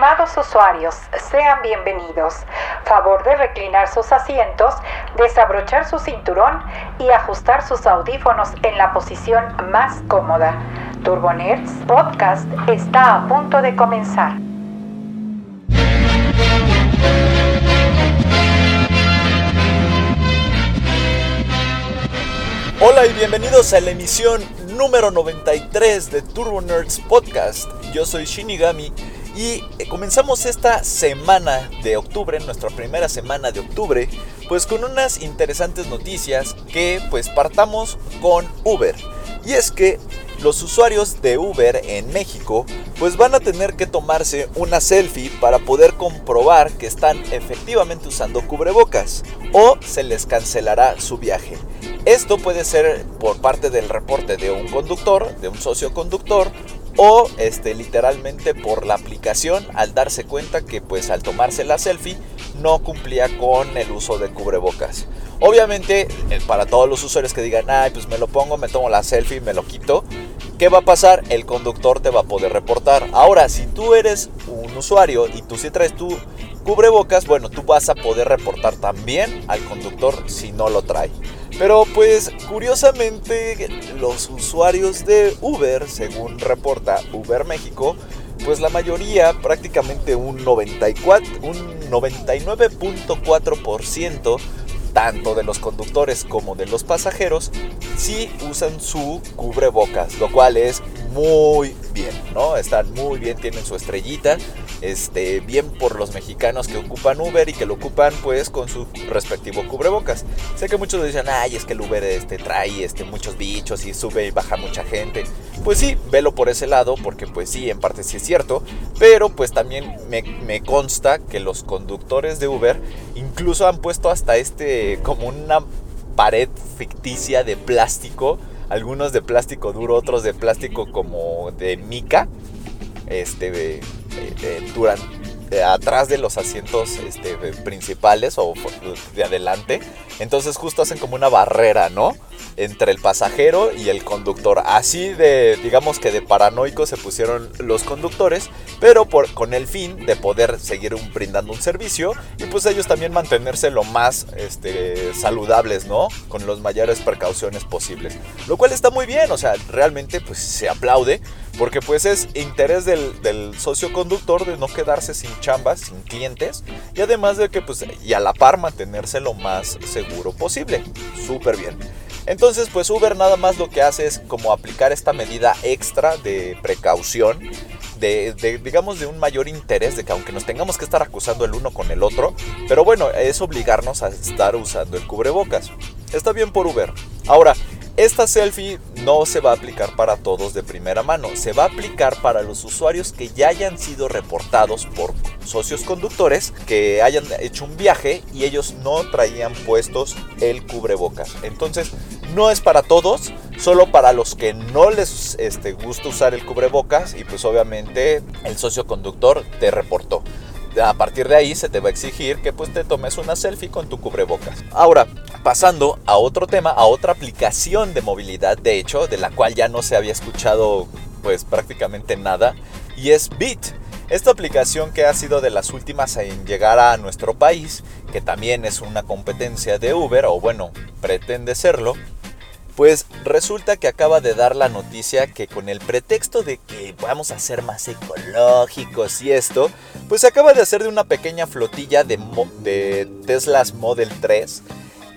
Estimados usuarios, sean bienvenidos. Favor de reclinar sus asientos, desabrochar su cinturón y ajustar sus audífonos en la posición más cómoda. Turbonerds Podcast está a punto de comenzar. Hola y bienvenidos a la emisión número 93 de Turbo Nerds Podcast. Yo soy Shinigami y eh, comenzamos esta semana de octubre, nuestra primera semana de octubre, pues con unas interesantes noticias que pues partamos con Uber. Y es que los usuarios de Uber en México pues van a tener que tomarse una selfie para poder comprobar que están efectivamente usando cubrebocas o se les cancelará su viaje. Esto puede ser por parte del reporte de un conductor, de un socio conductor o este literalmente por la aplicación al darse cuenta que pues al tomarse la selfie no cumplía con el uso de cubrebocas. Obviamente, eh, para todos los usuarios que digan, ay, pues me lo pongo, me tomo la selfie, me lo quito, ¿qué va a pasar? El conductor te va a poder reportar. Ahora, si tú eres un usuario y tú sí traes tu cubrebocas, bueno, tú vas a poder reportar también al conductor si no lo trae. Pero pues curiosamente los usuarios de Uber, según reporta Uber México, pues la mayoría, prácticamente un 94, un 99.4% tanto de los conductores como de los pasajeros, sí usan su cubrebocas, lo cual es muy bien, ¿no? Están muy bien, tienen su estrellita, este, bien por los mexicanos que ocupan Uber y que lo ocupan pues con su respectivo cubrebocas. Sé que muchos dicen, ay, es que el Uber este, trae este, muchos bichos y sube y baja mucha gente. Pues sí, velo por ese lado, porque pues sí, en parte sí es cierto, pero pues también me, me consta que los conductores de Uber incluso han puesto hasta este como una pared ficticia de plástico algunos de plástico duro, otros de plástico como de mica, este, de, durante, atrás de los asientos este, principales o de adelante. Entonces justo hacen como una barrera, ¿no? entre el pasajero y el conductor. Así de, digamos que de paranoicos se pusieron los conductores, pero con el fin de poder seguir brindando un servicio y pues ellos también mantenerse lo más este, saludables, ¿no? Con las mayores precauciones posibles. Lo cual está muy bien, o sea, realmente pues se aplaude porque pues es interés del socio conductor de no quedarse sin chambas, sin clientes y además de que pues y a la par mantenerse lo más seguro posible. Súper bien. Entonces, pues Uber nada más lo que hace es como aplicar esta medida extra de precaución, de, digamos de un mayor interés, de que aunque nos tengamos que estar acusando el uno con el otro, pero bueno, es obligarnos a estar usando el cubrebocas. Está bien por Uber. Ahora, esta selfie no se va a aplicar para todos de primera mano, se va a aplicar para los usuarios que ya hayan sido reportados por socios conductores que hayan hecho un viaje y ellos no traían puestos el cubrebocas. Entonces, no es para todos, solo para los que no les este, gusta usar el cubrebocas y pues obviamente el socio conductor te reportó a partir de ahí se te va a exigir que pues te tomes una selfie con tu cubrebocas. Ahora, pasando a otro tema, a otra aplicación de movilidad, de hecho, de la cual ya no se había escuchado pues prácticamente nada, y es Bit. Esta aplicación que ha sido de las últimas en llegar a nuestro país, que también es una competencia de Uber, o bueno, pretende serlo, pues resulta que acaba de dar la noticia que con el pretexto de que vamos a ser más ecológicos y esto, pues se acaba de hacer de una pequeña flotilla de, de Teslas Model 3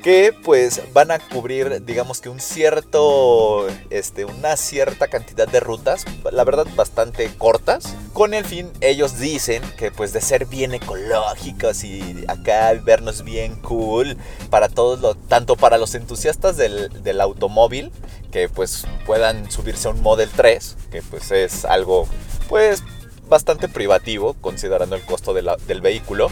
que pues van a cubrir digamos que un cierto este una cierta cantidad de rutas la verdad bastante cortas con el fin ellos dicen que pues de ser bien ecológicos y acá vernos bien cool para todos lo tanto para los entusiastas del, del automóvil que pues puedan subirse a un Model 3 que pues es algo pues bastante privativo considerando el costo del vehículo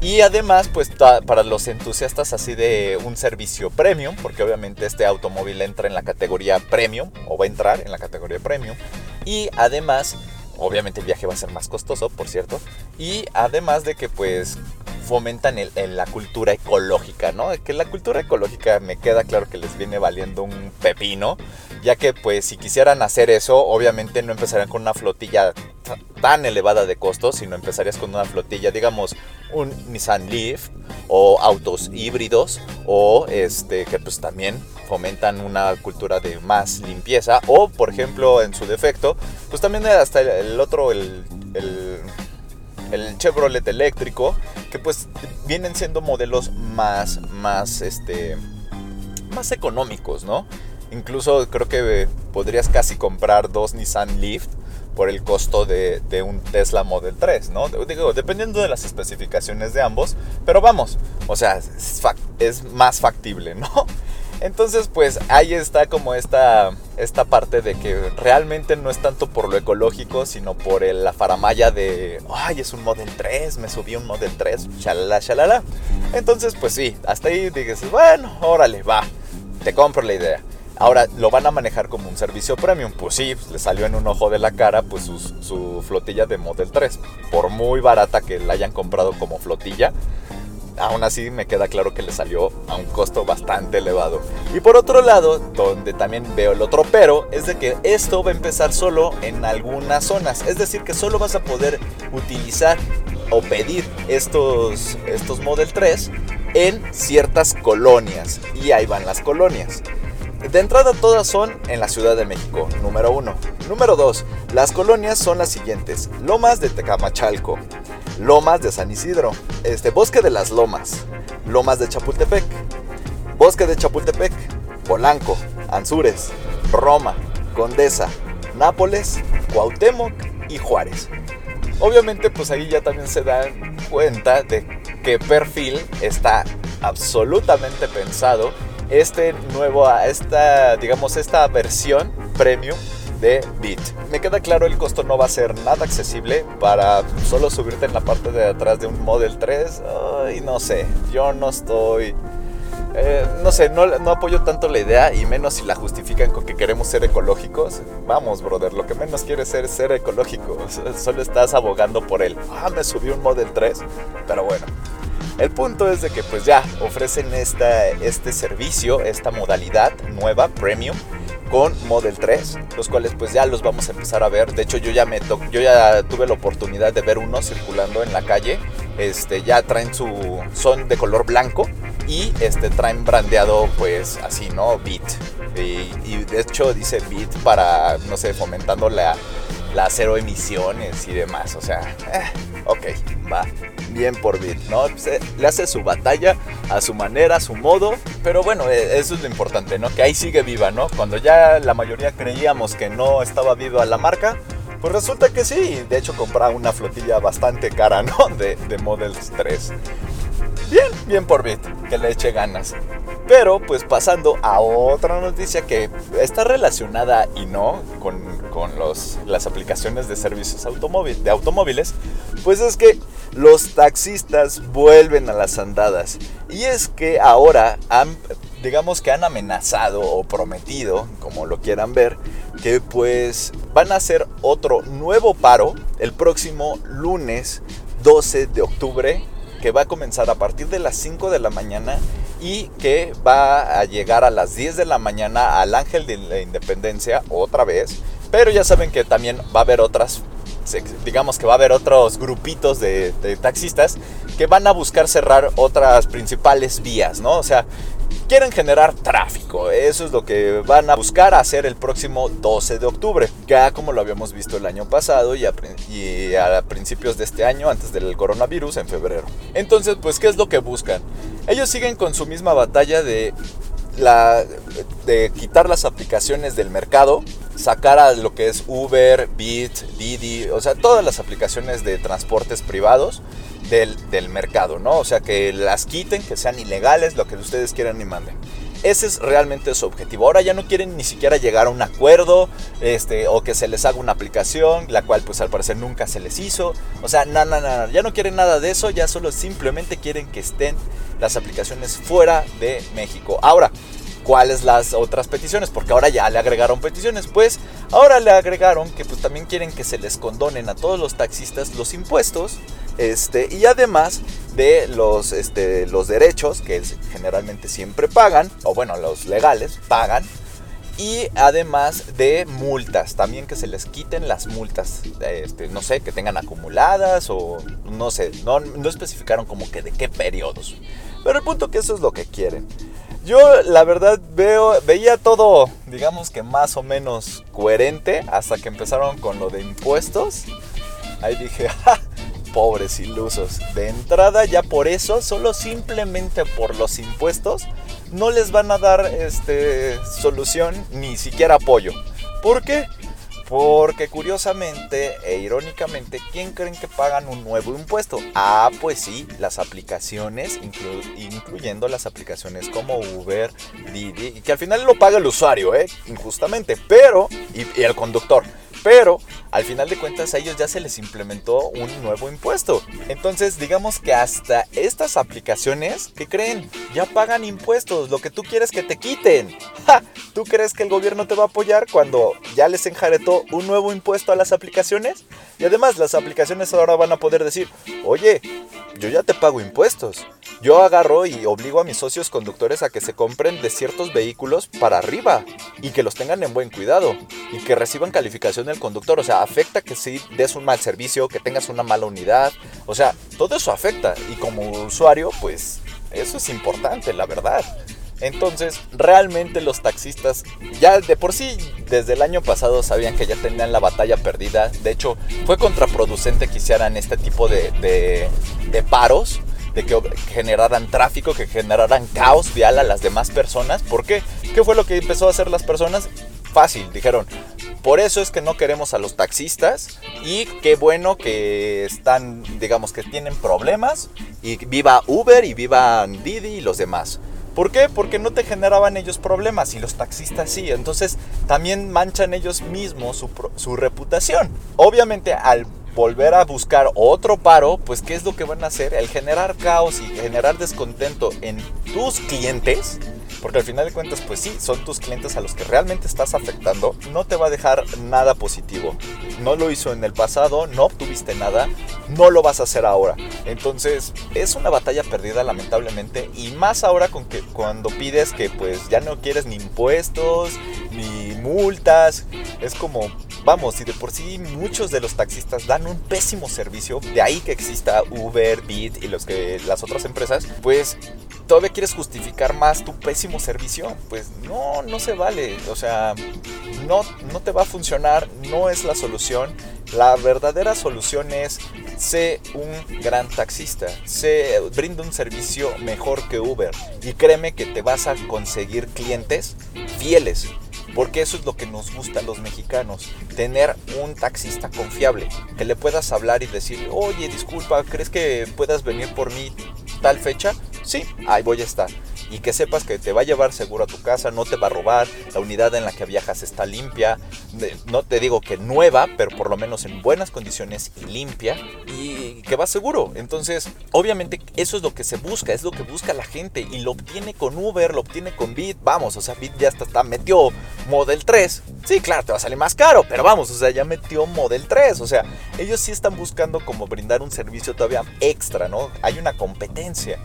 y además, pues para los entusiastas así de un servicio premium, porque obviamente este automóvil entra en la categoría premium, o va a entrar en la categoría premium. Y además, obviamente el viaje va a ser más costoso, por cierto. Y además de que pues fomentan el, la cultura ecológica, ¿no? Que la cultura ecológica me queda claro que les viene valiendo un pepino. Ya que pues si quisieran hacer eso, obviamente no empezarían con una flotilla tan elevada de costos, sino empezarías con una flotilla, digamos, un Nissan Leaf o autos híbridos o este que pues también fomentan una cultura de más limpieza. O por ejemplo en su defecto pues también hasta el, otro el, el, Chevrolet eléctrico que pues vienen siendo modelos más más este más económicos no incluso creo que podrías casi comprar dos Nissan Leaf por el costo de, un Tesla Model 3, ¿no? Digo, dependiendo de las especificaciones de ambos, pero vamos, o sea, es, más factible, ¿no? Entonces, pues ahí está como esta, esta parte de que realmente no es tanto por lo ecológico, sino por la faramaya de, ay, es un Model 3, me subí un Model 3, shalala, shalala. Entonces, pues sí, hasta ahí dices, bueno, órale, va, te compro la idea. Ahora, ¿lo van a manejar como un servicio premium? Pues sí, le salió en un ojo de la cara pues su, flotilla de Model 3. Por muy barata que la hayan comprado como flotilla, aún así me queda claro que le salió a un costo bastante elevado. Y por otro lado, donde también veo el otro pero, es de que esto va a empezar solo en algunas zonas. Es decir, que solo vas a poder utilizar o pedir estos, estos Model 3 en ciertas colonias. Y ahí van las colonias. De entrada todas son en la Ciudad de México, número uno. Número dos, las colonias son las siguientes. Lomas de Tecamachalco, Lomas de San Isidro, este, Bosque de las Lomas, Lomas de Chapultepec, Bosque de Chapultepec, Polanco, Anzures, Roma, Condesa, Nápoles, Cuauhtémoc y Juárez. Obviamente pues ahí ya también se dan cuenta de qué perfil está absolutamente pensado este nuevo, esta, digamos, esta versión premium de Beat. Me queda claro el costo no va a ser nada accesible para solo subirte en la parte de atrás de un Model 3. y no sé, yo no estoy... Eh, no sé, no, no, apoyo tanto la idea y menos si la justifican con que queremos ser ecológicos. Vamos, brother, lo que menos quieres ser ser ecológico. Solo estás abogando por él. Ah, me subí un Model 3. Pero bueno, el punto es de que pues ya ofrecen esta, este servicio, esta modalidad nueva, premium, con Model 3, los cuales pues ya los vamos a empezar a ver. De hecho yo ya me yo ya tuve la oportunidad de ver uno circulando en la calle. Este ya traen su son de color blanco y este traen brandeado pues así, ¿no? Beat. Y, de hecho dice Beat para no sé, fomentando la la cero emisiones y demás. O sea, eh, ok, va. Bien por Bit, ¿no? le hace su batalla a su manera, a su modo. Pero bueno, e, eso es lo importante, ¿no? Que ahí sigue viva, ¿no? Cuando ya la mayoría creíamos que no estaba viva la marca. Pues resulta que sí, de hecho compraba una flotilla bastante cara, ¿no? De, de Models 3. Bien, bien por Bit, que le eche ganas. Pero pues pasando a otra noticia que está relacionada y no con, los, las aplicaciones de servicios de automóviles, pues es que los taxistas vuelven a las andadas. Y es que ahora han, digamos que han amenazado o prometido, como lo quieran ver, que pues van a hacer otro nuevo paro el próximo lunes 12 de octubre que va a comenzar a partir de las 5 de la mañana y que va a llegar a las 10 de la mañana al Ángel de la Independencia otra vez. Pero ya saben que también va a haber otras, digamos que va a haber otros grupitos de, de taxistas que van a buscar cerrar otras principales vías, ¿no? O sea, quieren generar tráfico. Eso es lo que van a buscar hacer el próximo 12 de octubre. Ya como lo habíamos visto el año pasado y a, principios de este año, antes del coronavirus, en febrero. Entonces, pues, ¿qué es lo que buscan? Ellos siguen con su misma batalla de la, de quitar las aplicaciones del mercado, sacar a lo que es Uber, Bit, Didi, o sea, todas las aplicaciones de transportes privados del, mercado, ¿no? O sea, que las quiten, que sean ilegales, lo que ustedes quieran y manden. Ese es realmente su objetivo. Ahora ya no quieren ni siquiera llegar a un acuerdo, este, o que se les haga una aplicación, la cual pues al parecer nunca se les hizo. O sea, no, no, no, ya no quieren nada de eso, ya solo simplemente quieren que estén las aplicaciones fuera de México. Ahora, cuáles las otras peticiones, porque ahora ya le agregaron peticiones, pues ahora le agregaron que pues también quieren que se les condonen a todos los taxistas los impuestos, este, y además de los, este, los derechos que generalmente siempre pagan, o bueno, los legales pagan, y además de multas, también que se les quiten las multas, este, no sé, que tengan acumuladas o no sé, no, no especificaron como que de qué periodos. Pero el punto que eso es lo que quieren. Yo la verdad veo, veía todo, digamos que más o menos coherente hasta que empezaron con lo de impuestos. Ahí dije, ¡ja! pobres ilusos. De entrada ya por eso, solo simplemente por los impuestos, no les van a dar este, solución ni siquiera apoyo. ¿Por qué? Porque curiosamente e irónicamente, ¿quién creen que pagan un nuevo impuesto? Ah, pues sí, las aplicaciones, incluyendo las aplicaciones como Uber, Didi, y que al final lo paga el usuario, ¿eh? Injustamente, pero, y el conductor. Pero al final de cuentas a ellos ya se les implementó un nuevo impuesto. Entonces digamos que hasta estas aplicaciones, ¿qué creen? Ya pagan impuestos, lo que tú quieres que te quiten. ¿Tú crees que el gobierno te va a apoyar cuando ya les enjaretó un nuevo impuesto a las aplicaciones? Y además las aplicaciones ahora van a poder decir, oye, yo ya te pago impuestos. Yo agarro y obligo a mis socios conductores a que se compren de ciertos vehículos para arriba y que los tengan en buen cuidado y que reciban calificación del conductor. O sea, afecta que si des un mal servicio, que tengas una mala unidad. O sea, todo eso afecta y como usuario, pues eso es importante, la verdad. Entonces, realmente los taxistas ya de por sí desde el año pasado sabían que ya tenían la batalla perdida. De hecho, fue contraproducente que hicieran este tipo de, de paros que generaran tráfico, que generaran caos vial a las demás personas. ¿Por qué? ¿Qué fue lo que empezó a hacer las personas? Fácil, dijeron, por eso es que no queremos a los taxistas y qué bueno que están, digamos que tienen problemas y viva Uber y viva Didi y los demás. ¿Por qué? Porque no te generaban ellos problemas y los taxistas sí. Entonces también manchan ellos mismos su reputación. Obviamente al volver a buscar otro paro, pues ¿qué es lo que van a hacer? El generar caos y generar descontento en tus clientes, porque al final de cuentas, pues sí, son tus clientes a los que realmente estás afectando, no te va a dejar nada positivo. No lo hizo en el pasado, no obtuviste nada, no lo vas a hacer ahora. Entonces, es una batalla perdida lamentablemente y más ahora con que cuando pides que pues ya no quieres ni impuestos, ni multas, es como vamos, y de por sí muchos de los taxistas dan un pésimo servicio, de ahí que exista Uber, Bit y los que, las otras empresas, pues todavía quieres justificar más tu pésimo servicio, pues no, no se vale, o sea, no, no te va a funcionar, no es la solución. La verdadera solución es sé un gran taxista, sé brinda un servicio mejor que Uber y créeme que te vas a conseguir clientes fieles porque eso es lo que nos gusta a los mexicanos, tener un taxista confiable, que le puedas hablar y decir, oye, disculpa, ¿crees que puedas venir por mí tal fecha? Sí, ahí voy a estar y que sepas que te va a llevar seguro a tu casa, no te va a robar, la unidad en la que viajas está limpia, no te digo que nueva, pero por lo menos en buenas condiciones y limpia y que va seguro. Entonces, obviamente eso es lo que se busca, es lo que busca la gente y lo obtiene con Uber, lo obtiene con Bit, vamos, o sea, Bit ya está, está metió Model 3. Sí, claro, te va a salir más caro, pero vamos, o sea, ya metió Model 3, o sea, ellos sí están buscando como brindar un servicio todavía extra, ¿no? Hay una competencia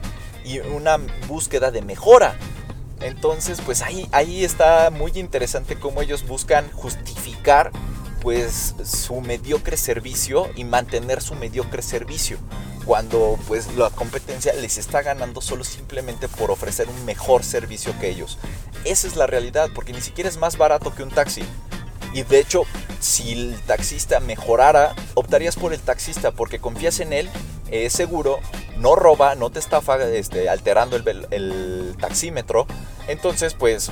y una búsqueda de mejora. Entonces, pues ahí, ahí está muy interesante cómo ellos buscan justificar pues su mediocre servicio y mantener su mediocre servicio cuando pues la competencia les está ganando solo simplemente por ofrecer un mejor servicio que ellos. Esa es la realidad, porque ni siquiera es más barato que un taxi. Y de hecho, si el taxista mejorara, optarías por el taxista porque confías en él, es seguro, no roba, no te estafa este, alterando el, taxímetro. Entonces, pues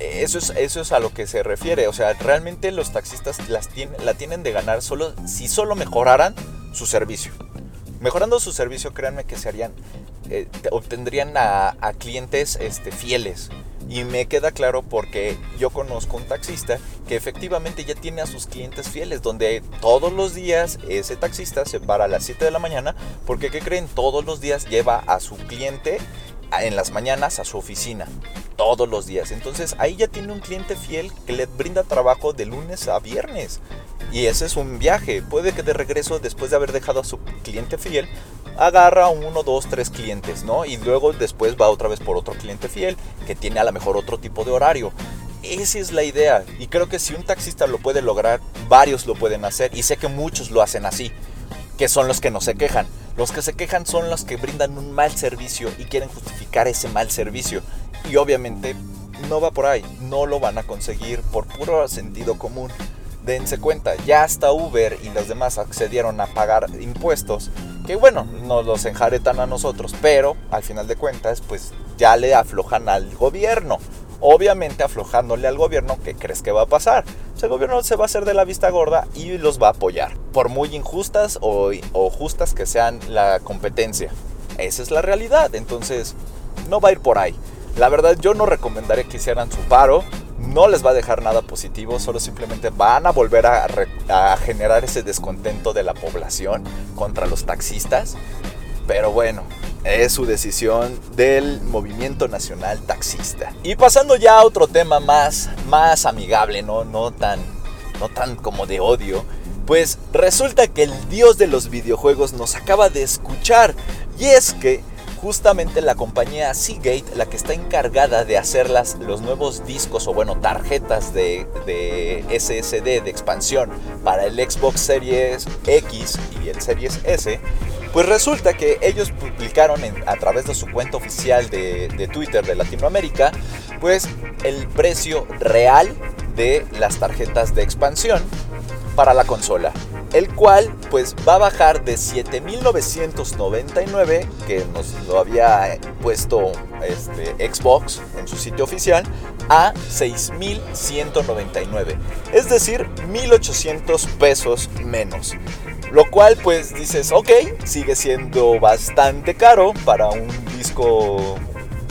eso es, eso es a lo que se refiere. O sea, realmente los taxistas las la tienen de ganar solo si solo mejoraran su servicio. Mejorando su servicio, créanme que se harían, eh, obtendrían a, a clientes este, fieles. Y me queda claro porque yo conozco un taxista que efectivamente ya tiene a sus clientes fieles, donde todos los días ese taxista se para a las 7 de la mañana, porque ¿qué creen? Todos los días lleva a su cliente en las mañanas a su oficina. Todos los días. Entonces ahí ya tiene un cliente fiel que le brinda trabajo de lunes a viernes. Y ese es un viaje. Puede que de regreso, después de haber dejado a su cliente fiel, agarra uno, dos, tres clientes, ¿no? Y luego después va otra vez por otro cliente fiel que tiene a lo mejor otro tipo de horario. esa es la idea. Y creo que si un taxista lo puede lograr, varios lo pueden hacer. Y sé que muchos lo hacen así. Que son los que no se quejan. Los que se quejan son los que brindan un mal servicio y quieren justificar ese mal servicio. Y obviamente no va por ahí. No lo van a conseguir por puro sentido común. Dense cuenta, ya hasta Uber y los demás accedieron a pagar impuestos. Que bueno, no los enjaretan a nosotros. Pero al final de cuentas, pues ya le aflojan al gobierno obviamente aflojándole al gobierno, ¿qué crees que va a pasar? Pues el gobierno se va a hacer de la vista gorda y los va a apoyar, por muy injustas o, justas que sean la competencia. Esa es la realidad, entonces no va a ir por ahí. La verdad yo no recomendaría que hicieran su paro, no les va a dejar nada positivo, solo simplemente van a volver a, generar ese descontento de la población contra los taxistas. Pero bueno, es su decisión del movimiento nacional taxista. Y pasando ya a otro tema más, más amigable, ¿no? No, tan, no tan como de odio. Pues resulta que el dios de los videojuegos nos acaba de escuchar. Y es que justamente la compañía Seagate, la que está encargada de hacer los nuevos discos o bueno, tarjetas de, de, SSD de expansión para el Xbox Series X y el Series S, pues resulta que ellos publicaron a través de su cuenta oficial de, de Twitter de Latinoamérica, pues el precio real de las tarjetas de expansión para la consola, el cual pues va a bajar de 7.999 que nos lo había puesto este, Xbox en su sitio oficial a 6.199, es decir, 1.800 pesos menos. Lo cual pues dices, ok, sigue siendo bastante caro para un disco,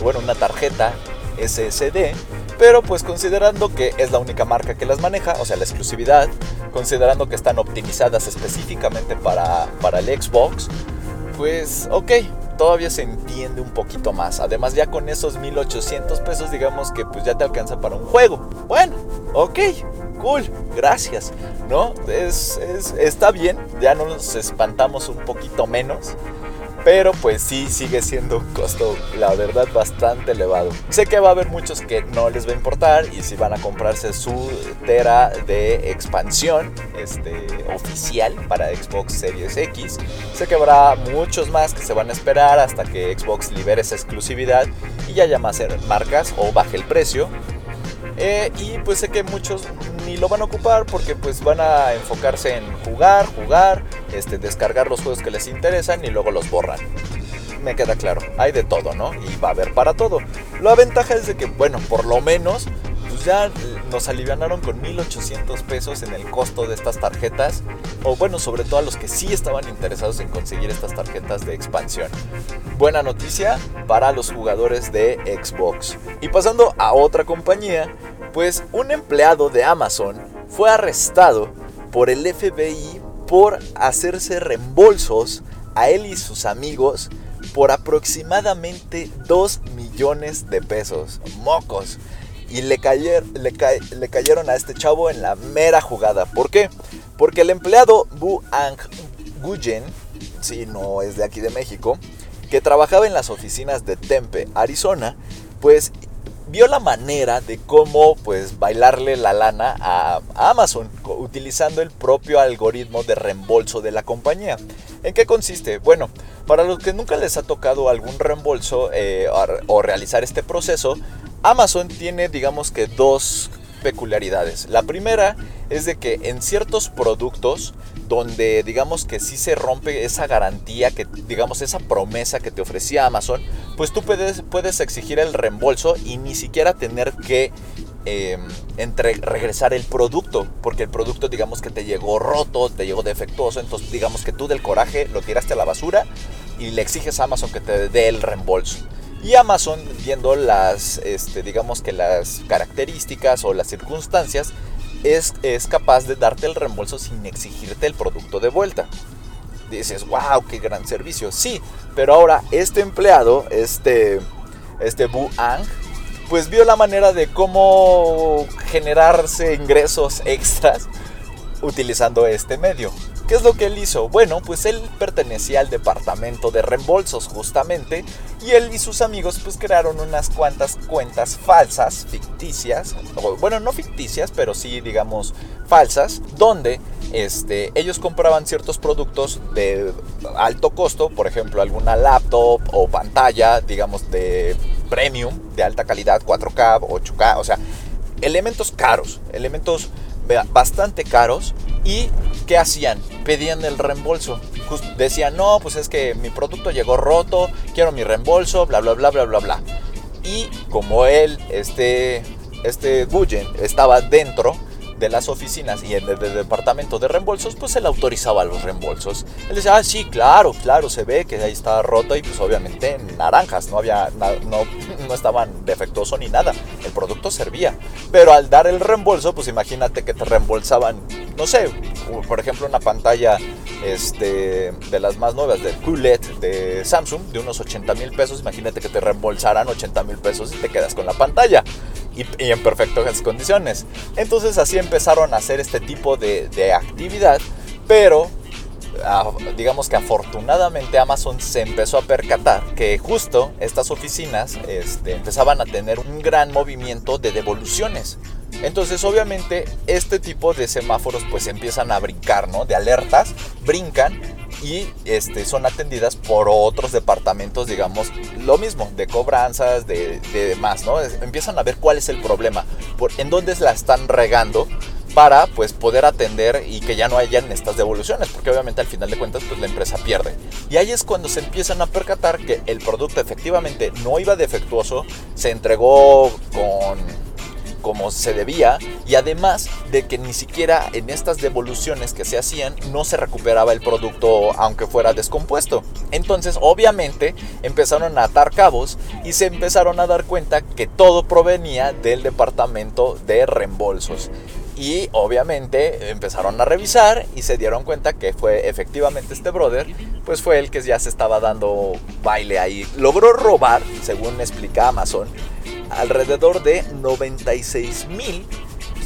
bueno, una tarjeta SSD, pero pues considerando que es la única marca que las maneja, o sea, la exclusividad, considerando que están optimizadas específicamente para, para el Xbox, pues ok, todavía se entiende un poquito más. Además ya con esos 1800 pesos digamos que pues ya te alcanza para un juego. Bueno, ok, cool, gracias, ¿no? Es, está bien, ya nos espantamos un poquito menos. Pero pues sí sigue siendo un costo, la verdad, bastante elevado. Sé que va a haber muchos que no les va a importar y si van a comprarse su Tera de expansión este, oficial para Xbox Series X. Sé que habrá muchos más que se van a esperar hasta que Xbox libere esa exclusividad y ya haya más marcas o baje el precio. Eh, y pues sé que muchos ni lo van a ocupar porque pues van a enfocarse en jugar, jugar, este, descargar los juegos que les interesan y luego los borran. Me queda claro, hay de todo, ¿no? Y va a haber para todo. La ventaja es de que, bueno, por lo menos pues ya nos alivianaron con 1800 pesos en el costo de estas tarjetas. O bueno, sobre todo a los que sí estaban interesados en conseguir estas tarjetas de expansión. Buena noticia para los jugadores de Xbox. Y pasando a otra compañía, pues un empleado de Amazon fue arrestado por el FBI por hacerse reembolsos a él y sus amigos por aproximadamente 2 millones de pesos. Mocos. Y le, le, cayeron a este chavo en la mera jugada. ¿Por qué? Porque el empleado Bu Ang Guyen, si no es de aquí de México, que trabajaba en las oficinas de Tempe, Arizona, pues vio la manera de cómo pues bailarle la lana a, Amazon utilizando el propio algoritmo de reembolso de la compañía. ¿En qué consiste? Bueno, para los que nunca les ha tocado algún reembolso eh, o realizar este proceso, Amazon tiene digamos que dos peculiaridades. La primera es de que en ciertos productos donde digamos que sí se rompe esa garantía, que digamos esa promesa que te ofrecía Amazon, pues tú puedes, puedes exigir el reembolso y ni siquiera tener que em, entre, regresar el producto, porque el producto digamos que te llegó roto, te llegó defectuoso, entonces digamos que tú del coraje lo tiraste a la basura y le exiges a Amazon que te dé el reembolso. Y Amazon, viendo las, este, digamos que las características o las circunstancias, es, es capaz de darte el reembolso sin exigirte el producto de vuelta. Dices, wow, qué gran servicio. Sí, pero ahora este empleado, este, este Bu Ang, pues vio la manera de cómo generarse ingresos extras utilizando este medio. ¿Qué es lo que él hizo? Bueno, pues él pertenecía al departamento de reembolsos justamente y él y sus amigos pues crearon unas cuantas cuentas falsas, ficticias, bueno, no ficticias, pero sí digamos falsas, donde este, ellos compraban ciertos productos de alto costo, por ejemplo, alguna laptop o pantalla, digamos, de premium, de alta calidad, 4K, 8K, o sea, elementos caros, elementos bastante caros y ¿qué hacían? Pedían el reembolso. Decían, no, pues es que mi producto llegó roto, quiero mi reembolso, bla, bla, bla, bla, bla, bla. Y como él, este, este Guyen, estaba dentro, de las oficinas y en el, departamento de reembolsos, pues él autorizaba los reembolsos. Él decía, ah, sí, claro, claro, se ve que ahí está roto y pues obviamente naranjas, no había, no, no estaban defectuoso ni nada, el producto servía. Pero al dar el reembolso, pues imagínate que te reembolsaban, no sé, por ejemplo, una pantalla este, de las más nuevas, del QLED de Samsung, de unos 80 mil pesos, imagínate que te reembolsaran 80 mil pesos y te quedas con la pantalla y, en perfectas condiciones. Entonces así empezaron a hacer este tipo de, actividad, pero digamos que afortunadamente Amazon se empezó a percatar que justo estas oficinas este, empezaban a tener un gran movimiento de devoluciones. Entonces obviamente este tipo de semáforos pues empiezan a brincar, ¿no? De alertas, brincan y este, son atendidas por otros departamentos, digamos, lo mismo, de cobranzas, de, demás, ¿no? Empiezan a ver cuál es el problema, por, en dónde la están regando para pues poder atender y que ya no hayan estas devoluciones, porque obviamente al final de cuentas pues la empresa pierde. Y ahí es cuando se empiezan a percatar que el producto efectivamente no iba defectuoso, se entregó con como se debía y además de que ni siquiera en estas devoluciones que se hacían no se recuperaba el producto aunque fuera descompuesto. Entonces obviamente empezaron a atar cabos y se empezaron a dar cuenta que todo provenía del departamento de reembolsos. Y obviamente empezaron a revisar y se dieron cuenta que fue efectivamente este brother, pues fue el que ya se estaba dando baile ahí. Logró robar, según explica Amazon, alrededor de 96 mil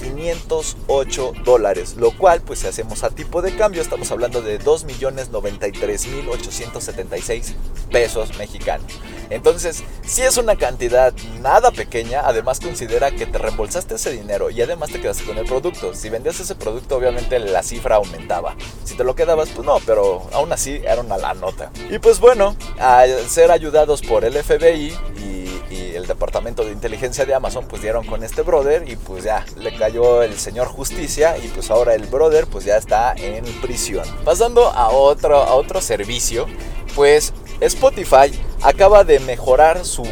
508 dólares, lo cual pues si hacemos a tipo de cambio estamos hablando de 2 millones 93 mil 876 pesos mexicanos. Entonces, si es una cantidad nada pequeña, además considera que te reembolsaste ese dinero y además te quedaste con el producto. Si vendías ese producto, obviamente la cifra aumentaba. Si te lo quedabas, pues no, pero aún así era una la nota. Y pues bueno, al ser ayudados por el FBI y el departamento de inteligencia de Amazon pues dieron con este brother y pues ya le cayó el señor justicia y pues ahora el brother pues ya está en prisión. Pasando a otro, a otro servicio, pues Spotify acaba de mejorar su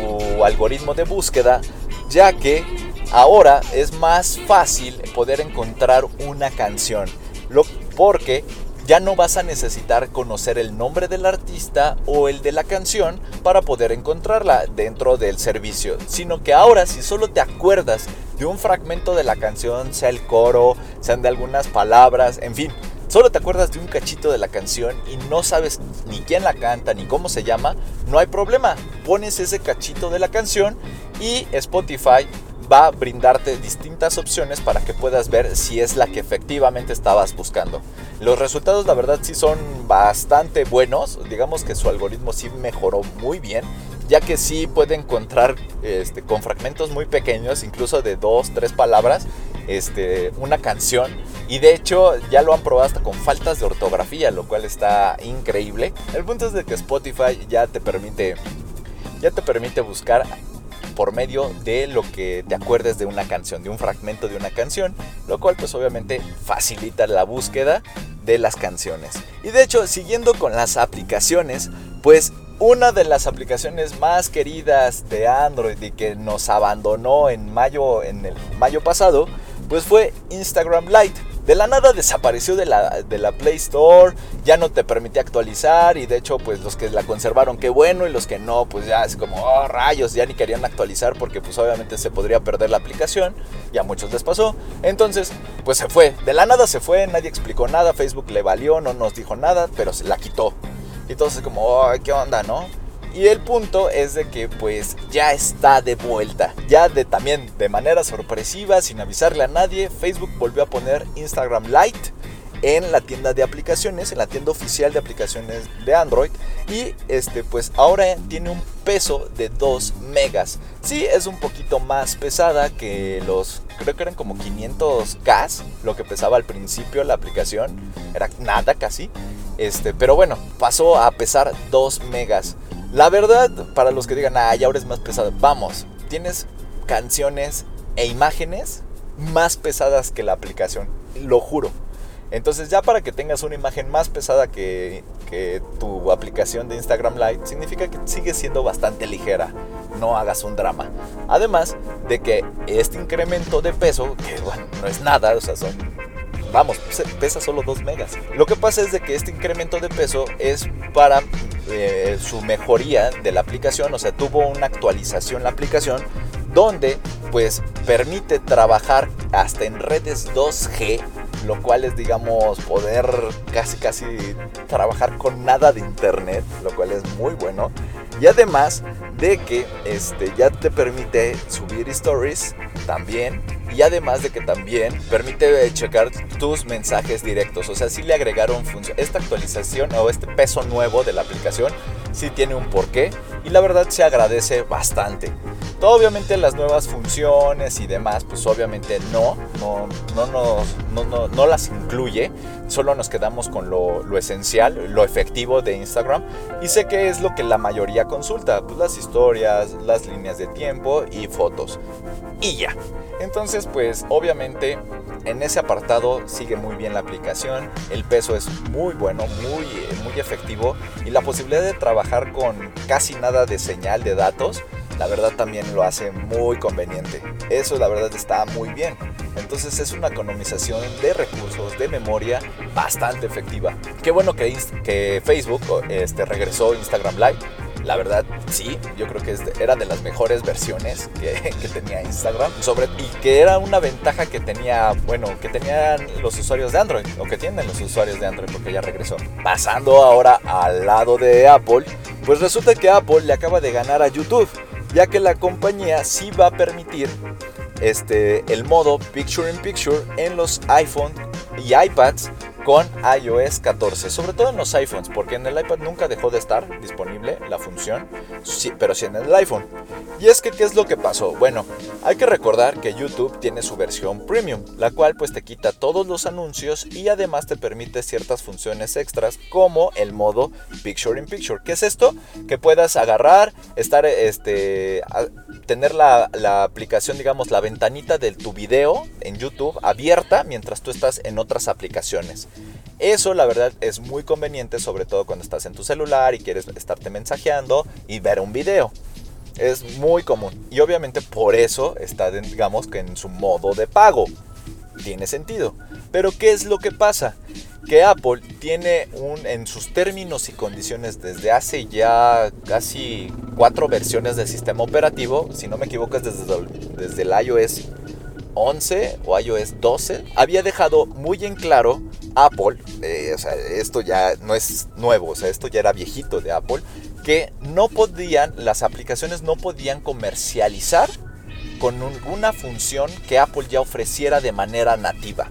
algoritmo de búsqueda ya que ahora es más fácil poder encontrar una canción. Lo, porque ya no vas a necesitar conocer el nombre del artista o el de la canción para poder encontrarla dentro del servicio, sino que ahora si solo te acuerdas de un fragmento de la canción, sea el coro, sean de algunas palabras, en fin, solo te acuerdas de un cachito de la canción y no sabes ni quién la canta ni cómo se llama, no hay problema. Pones ese cachito de la canción y Spotify va a brindarte distintas opciones para que puedas ver si es la que efectivamente estabas buscando. Los resultados la verdad sí son bastante buenos, digamos que su algoritmo sí mejoró muy bien, ya que sí puede encontrar este, con fragmentos muy pequeños, incluso de dos, tres palabras, este, una canción. Y de hecho ya lo han probado hasta con faltas de ortografía, lo cual está increíble. El punto es de que Spotify ya te permite, ya te permite buscar por medio de lo que te acuerdes de una canción, de un fragmento de una canción, lo cual pues obviamente facilita la búsqueda de las canciones. Y de hecho, siguiendo con las aplicaciones, pues una de las aplicaciones más queridas de Android y que nos abandonó en mayo en el mayo pasado, pues fue Instagram Lite de la nada desapareció de la, de la Play Store, ya no te permitía actualizar y de hecho pues los que la conservaron qué bueno y los que no pues ya es como oh, rayos, ya ni querían actualizar porque pues obviamente se podría perder la aplicación, ya a muchos les pasó, entonces pues se fue, de la nada se fue, nadie explicó nada, Facebook le valió, no nos dijo nada, pero se la quitó. Y entonces como, oh, ¿qué onda, no? Y el punto es de que pues ya está de vuelta. Ya de también de manera sorpresiva, sin avisarle a nadie, Facebook volvió a poner Instagram Lite en la tienda de aplicaciones, en la tienda oficial de aplicaciones de Android. Y este, pues ahora tiene un peso de 2 megas. Sí, es un poquito más pesada que los, creo que eran como 500 gas, lo que pesaba al principio la aplicación. Era nada casi. Este, pero bueno, pasó a pesar 2 megas. La verdad, para los que digan, ah, ya ahora es más pesado, vamos, tienes canciones e imágenes más pesadas que la aplicación, lo juro. Entonces ya para que tengas una imagen más pesada que, tu aplicación de Instagram Lite, significa que sigue siendo bastante ligera. No hagas un drama. Además de que este incremento de peso, que bueno, no es nada, o sea, son vamos, pesa solo 2 megas. Lo que pasa es de que este incremento de peso es para eh, su mejoría de la aplicación, o sea, tuvo una actualización la aplicación donde pues permite trabajar hasta en redes 2G, lo cual es digamos poder casi casi trabajar con nada de internet, lo cual es muy bueno. Y además de que este, ya te permite subir stories también. Y además de que también permite checar tus mensajes directos. O sea, si le agregaron. Esta actualización o este peso nuevo de la aplicación sí tiene un porqué. Y la verdad se agradece bastante. Todo obviamente las nuevas funciones y demás, pues obviamente no, no, no, no, no, no las incluye. Solo nos quedamos con lo, lo, esencial, lo efectivo de Instagram. Y sé que es lo que la mayoría consulta, pues las historias, las líneas de tiempo y fotos. Y ya. Entonces, pues obviamente en ese apartado sigue muy bien la aplicación. El peso es muy bueno, muy, muy efectivo. Y la posibilidad de trabajar con casi nada de señal de datos la verdad también lo hace muy conveniente. Eso la verdad está muy bien. Entonces es una economización de recursos, de memoria bastante efectiva. Qué bueno que, que Facebook este, regresó Instagram Live. La verdad, sí, yo creo que era de las mejores versiones que, tenía Instagram. Sobre, y que era una ventaja que tenía, bueno, que tenían los usuarios de Android, o que tienen los usuarios de Android, porque ya regresó. Pasando ahora al lado de Apple, pues resulta que Apple le acaba de ganar a YouTube ya que la compañía sí va a permitir este, el modo Picture in Picture en los iPhone y iPads con iOS 14, sobre todo en los iPhones, porque en el iPad nunca dejó de estar disponible la función, pero sí en el iPhone. Y es que, ¿qué es lo que pasó? Bueno, hay que recordar que YouTube tiene su versión premium, la cual pues te quita todos los anuncios y además te permite ciertas funciones extras como el modo Picture in Picture. ¿Qué es esto? Que puedas agarrar, estar, este, tener la, aplicación, digamos, la ventanita de tu video en YouTube abierta mientras tú estás en otras aplicaciones. Eso la verdad es muy conveniente, sobre todo cuando estás en tu celular y quieres estarte mensajeando y ver un video. Es muy común. Y obviamente por eso está, digamos, que en su modo de pago. Tiene sentido. Pero ¿qué es lo que pasa? Que Apple tiene un, en sus términos y condiciones desde hace ya casi cuatro versiones del sistema operativo, si no me equivoco es desde el, desde el iOS 11 o iOS 12, había dejado muy en claro Apple, eh, o sea, esto ya no es nuevo, o sea, esto ya era viejito de Apple, que no podían, las aplicaciones no podían comercializar con ninguna función que Apple ya ofreciera de manera nativa.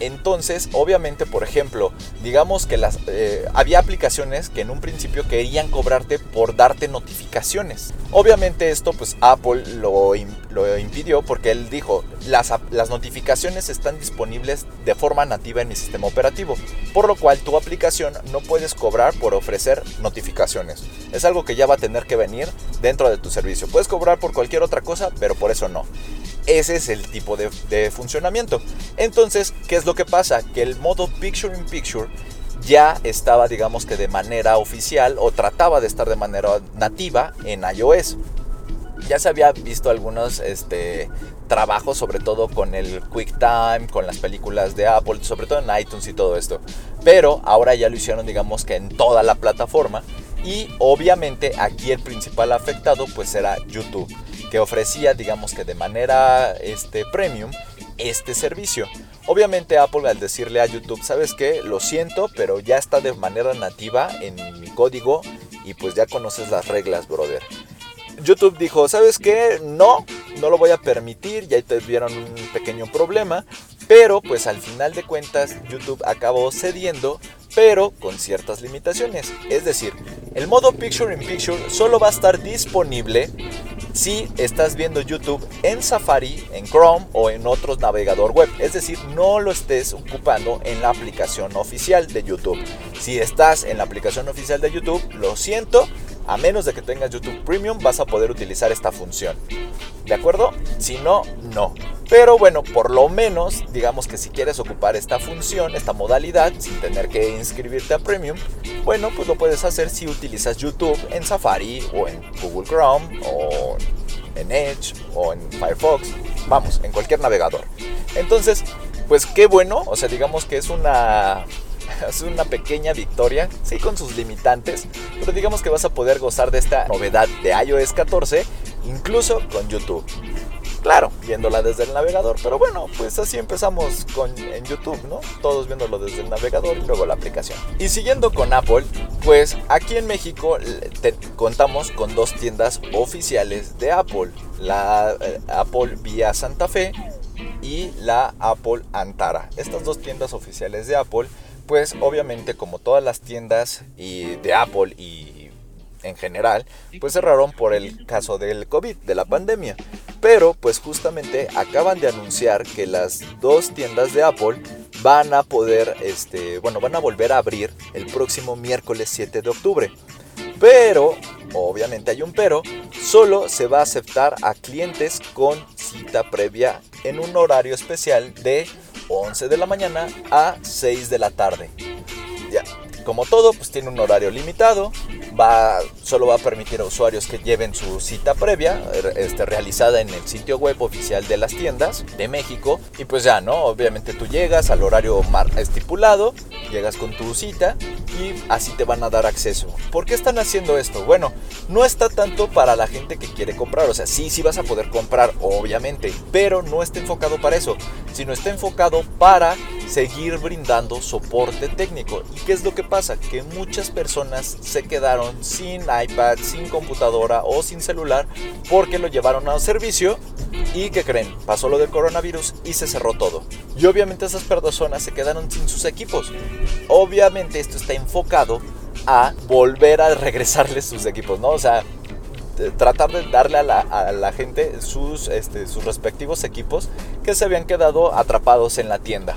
Entonces, obviamente, por ejemplo, digamos que las, eh, había aplicaciones que en un principio querían cobrarte por darte notificaciones. Obviamente esto pues Apple lo, lo impidió porque él dijo, las, las notificaciones están disponibles de forma nativa en mi sistema operativo, por lo cual tu aplicación no puedes cobrar por ofrecer notificaciones. Es algo que ya va a tener que venir dentro de tu servicio. Puedes cobrar por cualquier otra cosa, pero por eso no. Ese es el tipo de, funcionamiento. Entonces, ¿qué es lo que pasa? Que el modo Picture in Picture ya estaba, digamos que de manera oficial o trataba de estar de manera nativa en iOS. Ya se había visto algunos este, trabajos, sobre todo con el QuickTime, con las películas de Apple, sobre todo en iTunes y todo esto. Pero ahora ya lo hicieron, digamos que en toda la plataforma. Y obviamente aquí el principal afectado pues será YouTube que ofrecía, digamos que de manera este, premium, este servicio. Obviamente Apple al decirle a YouTube, ¿sabes qué? Lo siento, pero ya está de manera nativa en mi código y pues ya conoces las reglas, brother. YouTube dijo, ¿sabes qué? No, no lo voy a permitir, ya te vieron un pequeño problema. Pero pues al final de cuentas YouTube acabó cediendo pero con ciertas limitaciones. Es decir, el modo Picture in Picture solo va a estar disponible si estás viendo YouTube en Safari, en Chrome o en otro navegador web. Es decir, no lo estés ocupando en la aplicación oficial de YouTube. Si estás en la aplicación oficial de YouTube, lo siento, a menos de que tengas YouTube Premium vas a poder utilizar esta función. ¿De acuerdo? Si no, no. Pero bueno, por lo menos, digamos que si quieres ocupar esta función, esta modalidad, sin tener que inscribirte a Premium, bueno, pues lo puedes hacer si utilizas YouTube en Safari o en Google Chrome o en Edge o en Firefox, vamos, en cualquier navegador. Entonces, pues qué bueno, o sea, digamos que es una es una pequeña victoria, sí con sus limitantes, pero digamos que vas a poder gozar de esta novedad de iOS 14 incluso con YouTube. Claro, viéndola desde el navegador, pero bueno, pues así empezamos con, en YouTube, ¿no? Todos viéndolo desde el navegador y luego la aplicación. Y siguiendo con Apple, pues aquí en México contamos con dos tiendas oficiales de Apple. La eh, Apple Vía Santa Fe y la Apple Antara. Estas dos tiendas oficiales de Apple, pues obviamente como todas las tiendas y de Apple y en general, pues cerraron por el caso del COVID, de la pandemia. Pero pues justamente acaban de anunciar que las dos tiendas de Apple van a poder, este, bueno, van a volver a abrir el próximo miércoles 7 de octubre. Pero, obviamente hay un pero, solo se va a aceptar a clientes con cita previa en un horario especial de 11 de la mañana a 6 de la tarde. Ya, como todo, pues tiene un horario limitado, va, solo va a permitir a usuarios que lleven su cita previa, er, este, realizada en el sitio web oficial de las tiendas de México. Y pues ya, ¿no? Obviamente tú llegas al horario estipulado, llegas con tu cita y así te van a dar acceso. ¿Por qué están haciendo esto? Bueno, no está tanto para la gente que quiere comprar, o sea, sí, sí vas a poder comprar, obviamente, pero no está enfocado para eso, sino está enfocado para seguir brindando soporte técnico. ¿Y qué es lo que pasa? Que muchas personas se quedaron sin iPad, sin computadora o sin celular porque lo llevaron a un servicio y que creen, pasó lo del coronavirus y se cerró todo. Y obviamente esas personas se quedaron sin sus equipos. Obviamente esto está enfocado a volver a regresarles sus equipos, ¿no? O sea, tratar de darle a la, gente sus, este, sus respectivos equipos que se habían quedado atrapados en la tienda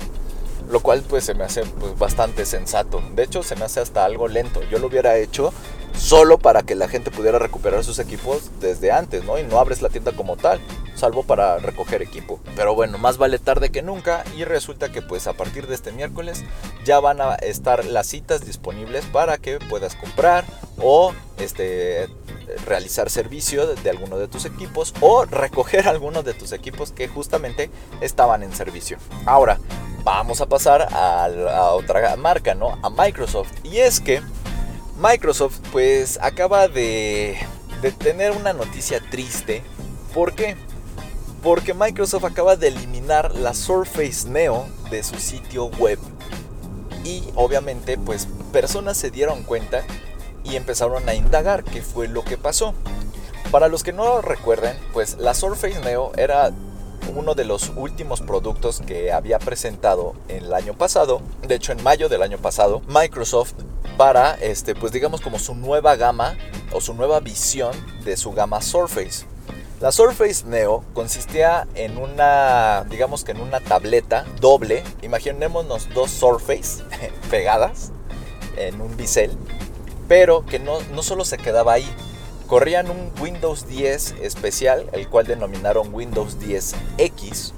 lo cual pues se me hace pues, bastante sensato. De hecho se me hace hasta algo lento. Yo lo hubiera hecho solo para que la gente pudiera recuperar sus equipos desde antes, ¿no? Y no abres la tienda como tal, salvo para recoger equipo. Pero bueno, más vale tarde que nunca y resulta que pues a partir de este miércoles ya van a estar las citas disponibles para que puedas comprar o este realizar servicio de, alguno de tus equipos o recoger algunos de tus equipos que justamente estaban en servicio. Ahora, vamos a pasar a, a otra marca, ¿no? A Microsoft. Y es que Microsoft pues acaba de, de tener una noticia triste. ¿Por qué? Porque Microsoft acaba de eliminar la Surface Neo de su sitio web. Y obviamente pues personas se dieron cuenta y empezaron a indagar qué fue lo que pasó. Para los que no lo recuerden, pues la Surface Neo era uno de los últimos productos que había presentado el año pasado, de hecho en mayo del año pasado, Microsoft para este pues digamos como su nueva gama o su nueva visión de su gama Surface. La Surface Neo consistía en una, digamos que en una tableta doble, imaginémonos dos Surface pegadas en un bisel, pero que no, no solo se quedaba ahí, corrían un Windows 10 especial, el cual denominaron Windows 10X.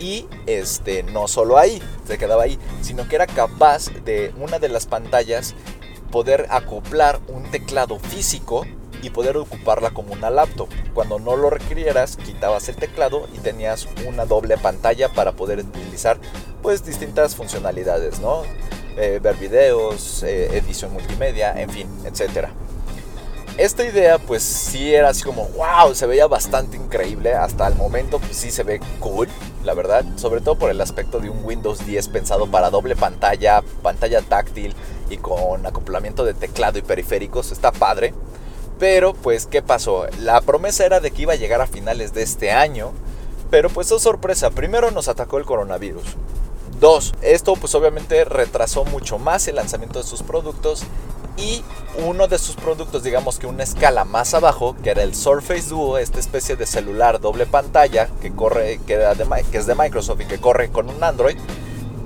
Y este, no solo ahí, se quedaba ahí, sino que era capaz de una de las pantallas poder acoplar un teclado físico y poder ocuparla como una laptop. Cuando no lo requirieras, quitabas el teclado y tenías una doble pantalla para poder utilizar pues distintas funcionalidades, ¿no? Eh, ver videos, eh, edición multimedia, en fin, etcétera esta idea pues sí era así como, wow, se veía bastante increíble. Hasta el momento pues sí se ve cool, la verdad. Sobre todo por el aspecto de un Windows 10 pensado para doble pantalla, pantalla táctil y con acoplamiento de teclado y periféricos. Está padre. Pero pues, ¿qué pasó? La promesa era de que iba a llegar a finales de este año. Pero pues oh sorpresa, primero nos atacó el coronavirus. Dos, esto pues obviamente retrasó mucho más el lanzamiento de sus productos y uno de sus productos, digamos que una escala más abajo, que era el Surface Duo, esta especie de celular doble pantalla que corre, que, que es de Microsoft y que corre con un Android,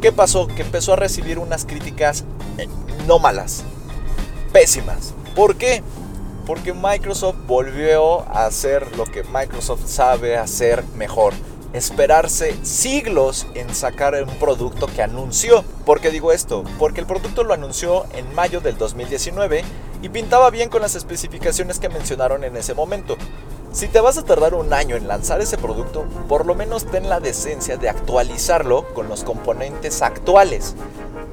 ¿qué pasó? Que empezó a recibir unas críticas eh, no malas, pésimas. ¿Por qué? Porque Microsoft volvió a hacer lo que Microsoft sabe hacer mejor esperarse siglos en sacar un producto que anunció. ¿Por qué digo esto? Porque el producto lo anunció en mayo del 2019 y pintaba bien con las especificaciones que mencionaron en ese momento. Si te vas a tardar un año en lanzar ese producto, por lo menos ten la decencia de actualizarlo con los componentes actuales,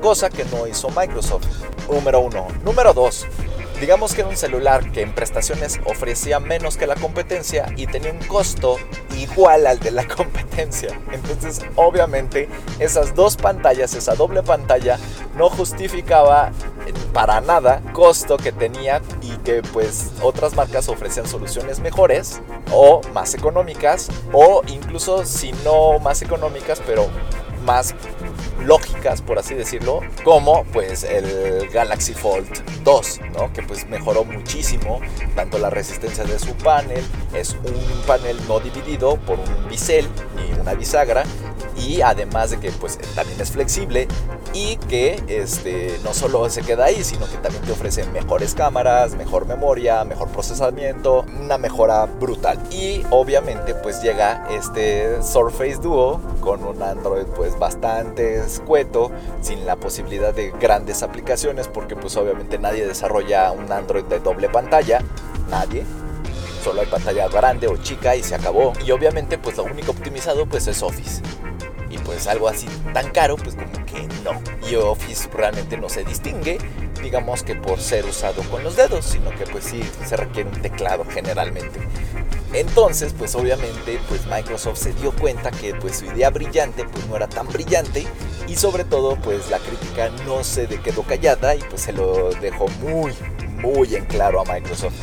cosa que no hizo Microsoft. Número 1. Número 2. Digamos que era un celular que en prestaciones ofrecía menos que la competencia y tenía un costo igual al de la competencia. Entonces, obviamente, esas dos pantallas, esa doble pantalla, no justificaba para nada costo que tenía y que pues otras marcas ofrecían soluciones mejores o más económicas o incluso si no más económicas, pero más lógicas, por así decirlo, como pues el Galaxy Fold 2, ¿no? que pues mejoró muchísimo tanto la resistencia de su panel, es un panel no dividido por un bisel ni una bisagra y además de que pues también es flexible y que este, no solo se queda ahí, sino que también te ofrece mejores cámaras, mejor memoria, mejor procesamiento, una mejora brutal. Y obviamente pues llega este Surface Duo con un Android pues bastante escueto, sin la posibilidad de grandes aplicaciones, porque pues obviamente nadie desarrolla un Android de doble pantalla, nadie, solo hay pantalla grande o chica y se acabó. Y obviamente pues lo único optimizado pues es Office pues algo así tan caro, pues como que no. Y Office realmente no se distingue, digamos que por ser usado con los dedos, sino que pues sí se requiere un teclado generalmente. Entonces, pues obviamente, pues Microsoft se dio cuenta que pues su idea brillante pues no era tan brillante y sobre todo pues la crítica no se quedó callada y pues se lo dejó muy, muy en claro a Microsoft.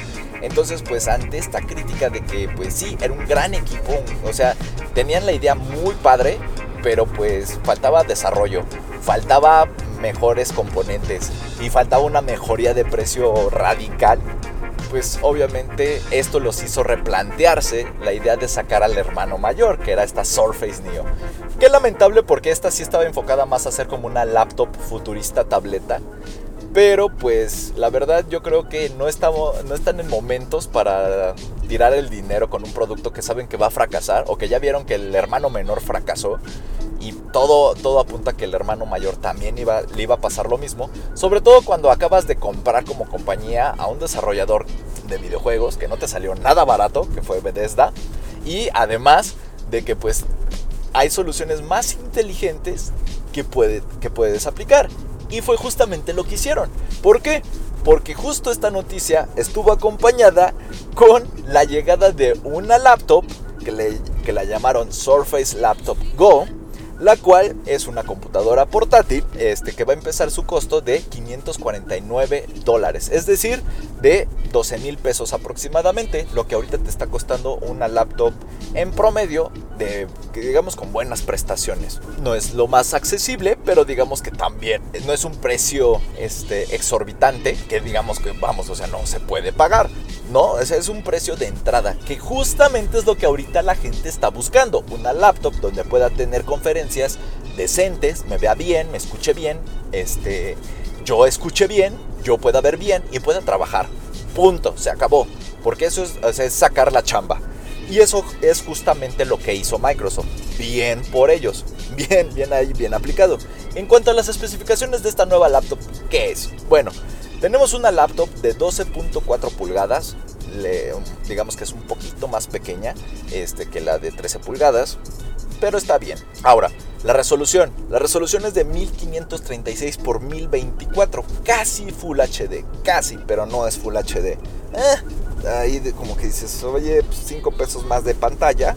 Entonces, pues ante esta crítica de que pues sí, era un gran equipo, o sea, tenían la idea muy padre, pero pues faltaba desarrollo, faltaba mejores componentes y faltaba una mejoría de precio radical. Pues obviamente esto los hizo replantearse la idea de sacar al hermano mayor, que era esta Surface Neo. Qué lamentable porque esta sí estaba enfocada más a ser como una laptop futurista tableta. Pero pues la verdad yo creo que no, estamos, no están en momentos para tirar el dinero con un producto que saben que va a fracasar o que ya vieron que el hermano menor fracasó y todo, todo apunta que el hermano mayor también iba, le iba a pasar lo mismo. Sobre todo cuando acabas de comprar como compañía a un desarrollador de videojuegos que no te salió nada barato, que fue Bethesda. Y además de que pues hay soluciones más inteligentes que, puede, que puedes aplicar. Y fue justamente lo que hicieron. ¿Por qué? Porque justo esta noticia estuvo acompañada con la llegada de una laptop que, que la llamaron Surface Laptop Go la cual es una computadora portátil este, que va a empezar su costo de 549 dólares, es decir, de 12 mil pesos aproximadamente, lo que ahorita te está costando una laptop en promedio de, digamos, con buenas prestaciones. No es lo más accesible, pero digamos que también no es un precio este, exorbitante, que digamos que, vamos, o sea, no se puede pagar. No, ese es un precio de entrada, que justamente es lo que ahorita la gente está buscando. Una laptop donde pueda tener conferencias decentes, me vea bien, me escuche bien, este, yo escuche bien, yo pueda ver bien y pueda trabajar. Punto, se acabó. Porque eso es, es sacar la chamba. Y eso es justamente lo que hizo Microsoft. Bien por ellos. Bien, bien ahí, bien aplicado. En cuanto a las especificaciones de esta nueva laptop, ¿qué es? Bueno, tenemos una laptop de 12.4 pulgadas, digamos que es un poquito más pequeña este, que la de 13 pulgadas, pero está bien. Ahora, la resolución. La resolución es de 1536 x 1024, casi Full HD, casi, pero no es Full HD. Eh, ahí como que dices, oye, 5 pues, pesos más de pantalla,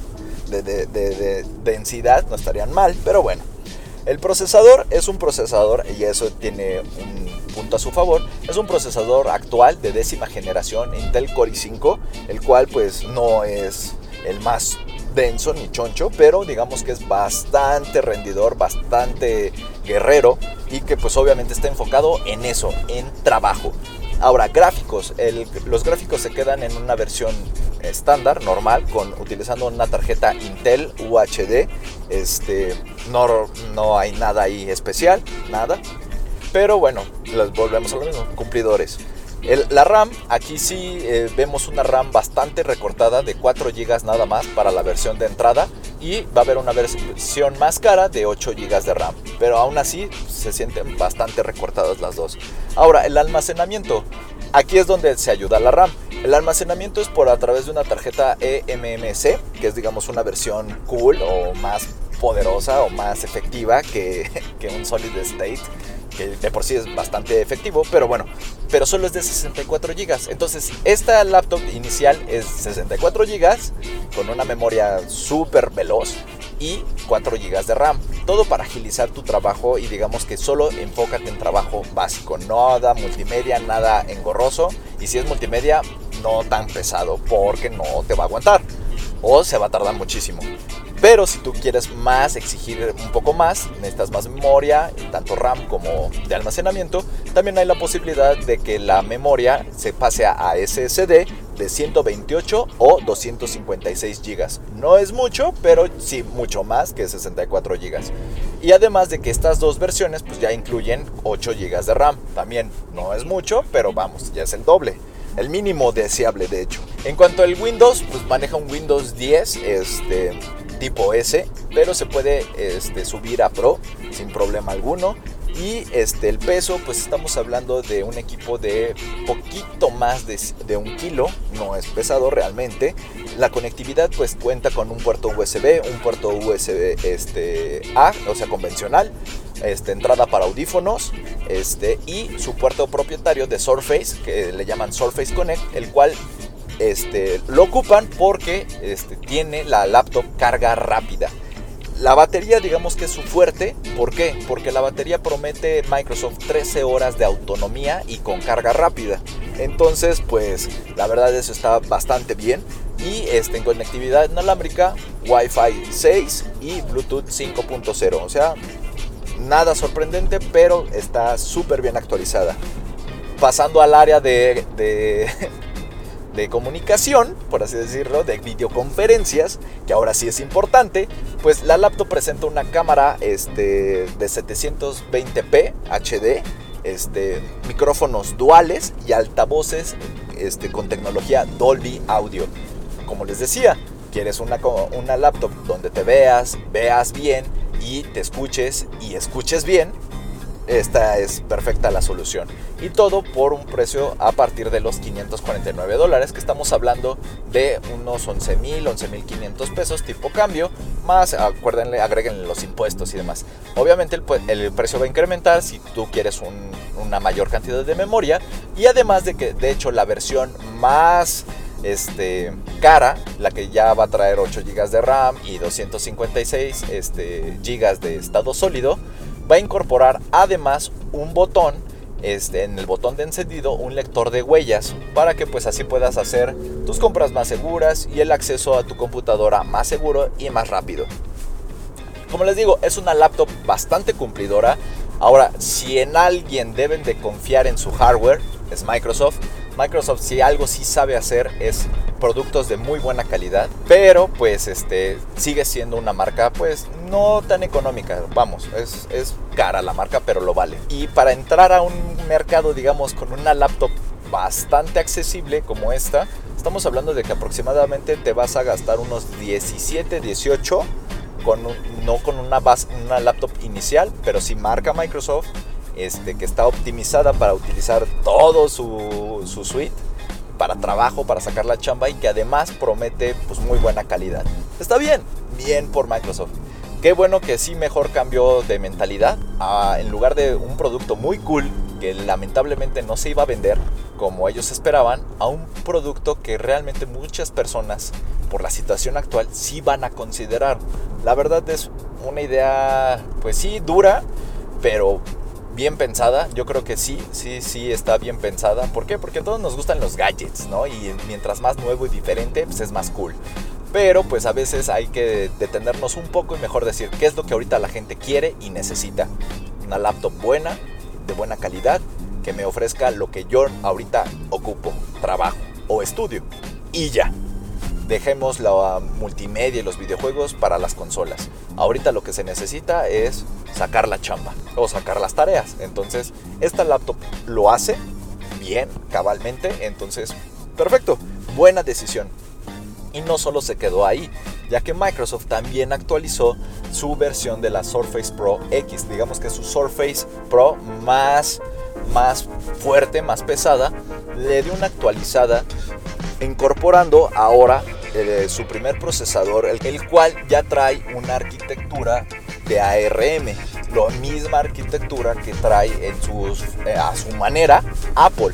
de, de densidad, no estarían mal, pero bueno. El procesador es un procesador, y eso tiene un punto a su favor, es un procesador actual de décima generación Intel Core i5, el cual pues no es el más denso ni choncho, pero digamos que es bastante rendidor, bastante guerrero y que pues obviamente está enfocado en eso, en trabajo. Ahora, gráficos. los gráficos se quedan en una versión estándar, normal, con, utilizando una tarjeta Intel UHD. Este, no, no hay nada ahí especial, nada. Pero bueno, les volvemos a lo mismo, cumplidores la RAM, aquí sí eh, vemos una RAM bastante recortada de 4 GB nada más para la versión de entrada y va a haber una versión más cara de 8 GB de RAM, pero aún así se sienten bastante recortadas las dos. Ahora, el almacenamiento. Aquí es donde se ayuda la RAM. El almacenamiento es por a través de una tarjeta eMMC, que es digamos una versión cool o más poderosa o más efectiva que, que un solid state que de por sí es bastante efectivo, pero bueno, pero solo es de 64 GB. Entonces, esta laptop inicial es 64 GB con una memoria súper veloz y 4 GB de RAM. Todo para agilizar tu trabajo y digamos que solo enfócate en trabajo básico, nada multimedia, nada engorroso y si es multimedia no tan pesado porque no te va a aguantar o se va a tardar muchísimo. Pero si tú quieres más, exigir un poco más, necesitas más memoria, tanto RAM como de almacenamiento, también hay la posibilidad de que la memoria se pase a SSD de 128 o 256 GB. No es mucho, pero sí mucho más que 64 GB. Y además de que estas dos versiones pues ya incluyen 8 GB de RAM. También no es mucho, pero vamos, ya es el doble el mínimo deseable de hecho. En cuanto al Windows, pues maneja un Windows 10, este, tipo S, pero se puede este, subir a Pro sin problema alguno. Y este, el peso, pues estamos hablando de un equipo de poquito más de, un kilo, no es pesado realmente. La conectividad pues cuenta con un puerto USB, un puerto USB este, A, o sea convencional, este, entrada para audífonos este, y su puerto propietario de Surface, que le llaman Surface Connect, el cual este, lo ocupan porque este, tiene la laptop carga rápida. La batería digamos que es su fuerte, ¿por qué? Porque la batería promete Microsoft 13 horas de autonomía y con carga rápida. Entonces, pues la verdad eso está bastante bien. Y este, en conectividad inalámbrica, Wi-Fi 6 y Bluetooth 5.0. O sea, nada sorprendente, pero está súper bien actualizada. Pasando al área de, de comunicación, por así decirlo, de videoconferencias, que ahora sí es importante, pues la laptop presenta una cámara este, de 720p HD, este, micrófonos duales y altavoces este, con tecnología Dolby Audio. Como les decía, quieres una, una laptop donde te veas, veas bien y te escuches y escuches bien, esta es perfecta la solución. Y todo por un precio a partir de los 549 dólares, que estamos hablando de unos 11 mil, 11 mil 500 pesos tipo cambio, más acuérdenle, agréguenle los impuestos y demás. Obviamente el, precio va a incrementar si tú quieres una mayor cantidad de memoria y además de que de hecho la versión más este, cara, la que ya va a traer 8 GB de RAM y 256 este, GB de estado sólido, va a incorporar además un botón este, en el botón de encendido un lector de huellas para que pues así puedas hacer tus compras más seguras y el acceso a tu computadora más seguro y más rápido. Como les digo, es una laptop bastante cumplidora. Ahora, si en alguien deben de confiar en su hardware, es Microsoft. Microsoft si algo sí sabe hacer es productos de muy buena calidad, pero pues este sigue siendo una marca pues no tan económica, vamos, es, es cara la marca, pero lo vale. Y para entrar a un mercado, digamos, con una laptop bastante accesible como esta, estamos hablando de que aproximadamente te vas a gastar unos 17, 18 con no con una, base, una laptop inicial, pero si marca Microsoft, este, que está optimizada para utilizar todo su, su suite para trabajo, para sacar la chamba y que además promete pues muy buena calidad. Está bien, bien por Microsoft. Qué bueno que sí mejor cambió de mentalidad. en lugar de un producto muy cool que lamentablemente no se iba a vender como ellos esperaban, a un producto que realmente muchas personas por la situación actual sí van a considerar. La verdad es una idea pues sí dura, pero bien pensada. Yo creo que sí, sí, sí está bien pensada. ¿Por qué? Porque a todos nos gustan los gadgets, ¿no? Y mientras más nuevo y diferente, pues es más cool. Pero pues a veces hay que detenernos un poco y mejor decir qué es lo que ahorita la gente quiere y necesita. Una laptop buena, de buena calidad, que me ofrezca lo que yo ahorita ocupo, trabajo o estudio. Y ya. Dejemos la multimedia y los videojuegos para las consolas. Ahorita lo que se necesita es sacar la chamba o sacar las tareas. Entonces, esta laptop lo hace bien, cabalmente. Entonces, perfecto. Buena decisión. Y no solo se quedó ahí, ya que Microsoft también actualizó su versión de la Surface Pro X. Digamos que su Surface Pro más, más fuerte, más pesada, le dio una actualizada incorporando ahora eh, su primer procesador, el, cual ya trae una arquitectura de ARM, la misma arquitectura que trae en sus, eh, a su manera Apple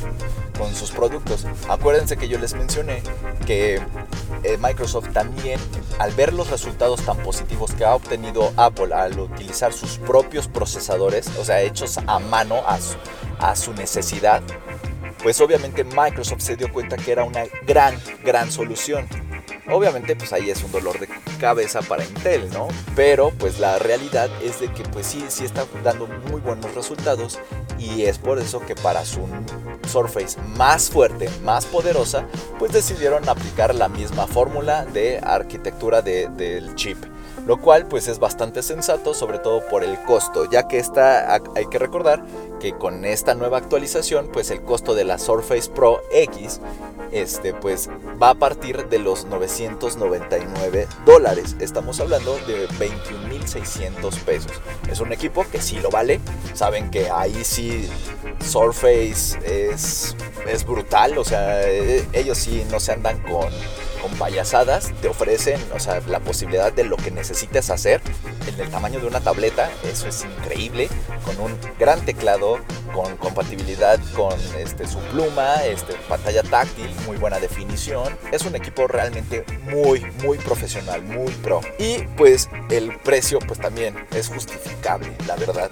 con sus productos. Acuérdense que yo les mencioné que eh, Microsoft también, al ver los resultados tan positivos que ha obtenido Apple al utilizar sus propios procesadores, o sea, hechos a mano, a su necesidad, pues obviamente Microsoft se dio cuenta que era una gran, gran solución. Obviamente pues ahí es un dolor de cabeza para Intel, ¿no? Pero pues la realidad es de que pues sí, sí está dando muy buenos resultados y es por eso que para su Surface más fuerte, más poderosa, pues decidieron aplicar la misma fórmula de arquitectura del chip lo cual pues es bastante sensato, sobre todo por el costo, ya que esta, hay que recordar que con esta nueva actualización pues el costo de la Surface Pro X este, pues va a partir de los 999 dólares. Estamos hablando de 21.600 pesos. Es un equipo que sí lo vale. Saben que ahí sí Surface es, es brutal. O sea, e, ellos sí no se andan con con payasadas te ofrecen, o sea, la posibilidad de lo que necesites hacer en el tamaño de una tableta, eso es increíble, con un gran teclado, con compatibilidad con este, su pluma, este, pantalla táctil, muy buena definición. Es un equipo realmente muy, muy profesional, muy pro. Y pues el precio pues también es justificable, la verdad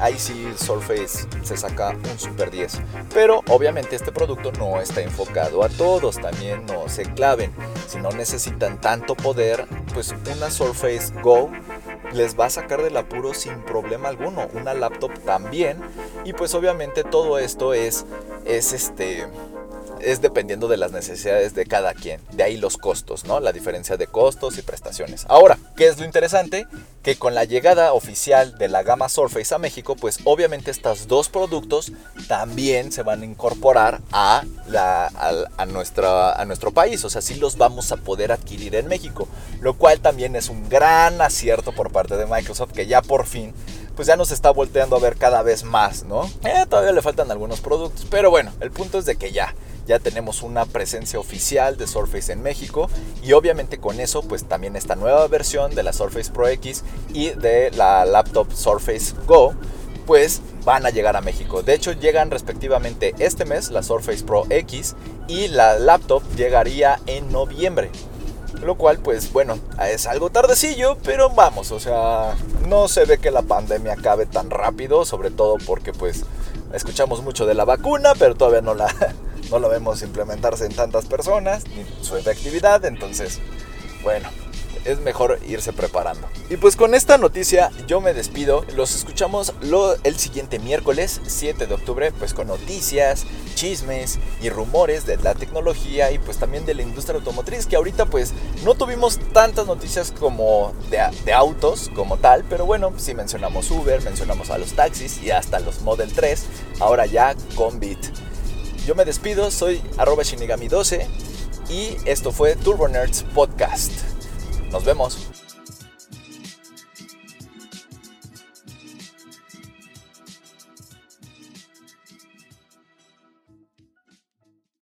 ahí sí Surface se saca un super 10. Pero obviamente este producto no está enfocado a todos, también no se claven. Si no necesitan tanto poder, pues una Surface Go les va a sacar del apuro sin problema alguno. Una laptop también. Y pues obviamente todo esto es, es este es dependiendo de las necesidades de cada quien. De ahí los costos, ¿no? La diferencia de costos y prestaciones. Ahora, ¿qué es lo interesante? Que con la llegada oficial de la gama Surface a México, pues obviamente estos dos productos también se van a incorporar a, la, a, a nuestro país. O sea, sí los vamos a poder adquirir en México. Lo cual también es un gran acierto por parte de Microsoft que ya por fin pues ya nos está volteando a ver cada vez más, ¿no? Eh, todavía le faltan algunos productos, pero bueno, el punto es de que ya, ya tenemos una presencia oficial de Surface en México y obviamente con eso pues también esta nueva versión de la Surface Pro X y de la laptop Surface Go pues van a llegar a México. De hecho llegan respectivamente este mes la Surface Pro X y la laptop llegaría en noviembre. Lo cual, pues bueno, es algo tardecillo, pero vamos, o sea, no se ve que la pandemia acabe tan rápido, sobre todo porque pues escuchamos mucho de la vacuna, pero todavía no la, no lo vemos implementarse en tantas personas, ni su efectividad, entonces, bueno, es mejor irse preparando. Y pues con esta noticia yo me despido. Los escuchamos lo, el siguiente miércoles 7 de octubre, pues con noticias, chismes y rumores de la tecnología y pues también de la industria automotriz, que ahorita pues no tuvimos tantas noticias como de, de autos como tal, pero bueno, sí mencionamos Uber, mencionamos a los taxis y hasta los Model 3, ahora ya con Bit. Yo me despido, soy arroba shinigami12 y esto fue Turbo Nerds Podcast. Nos vemos.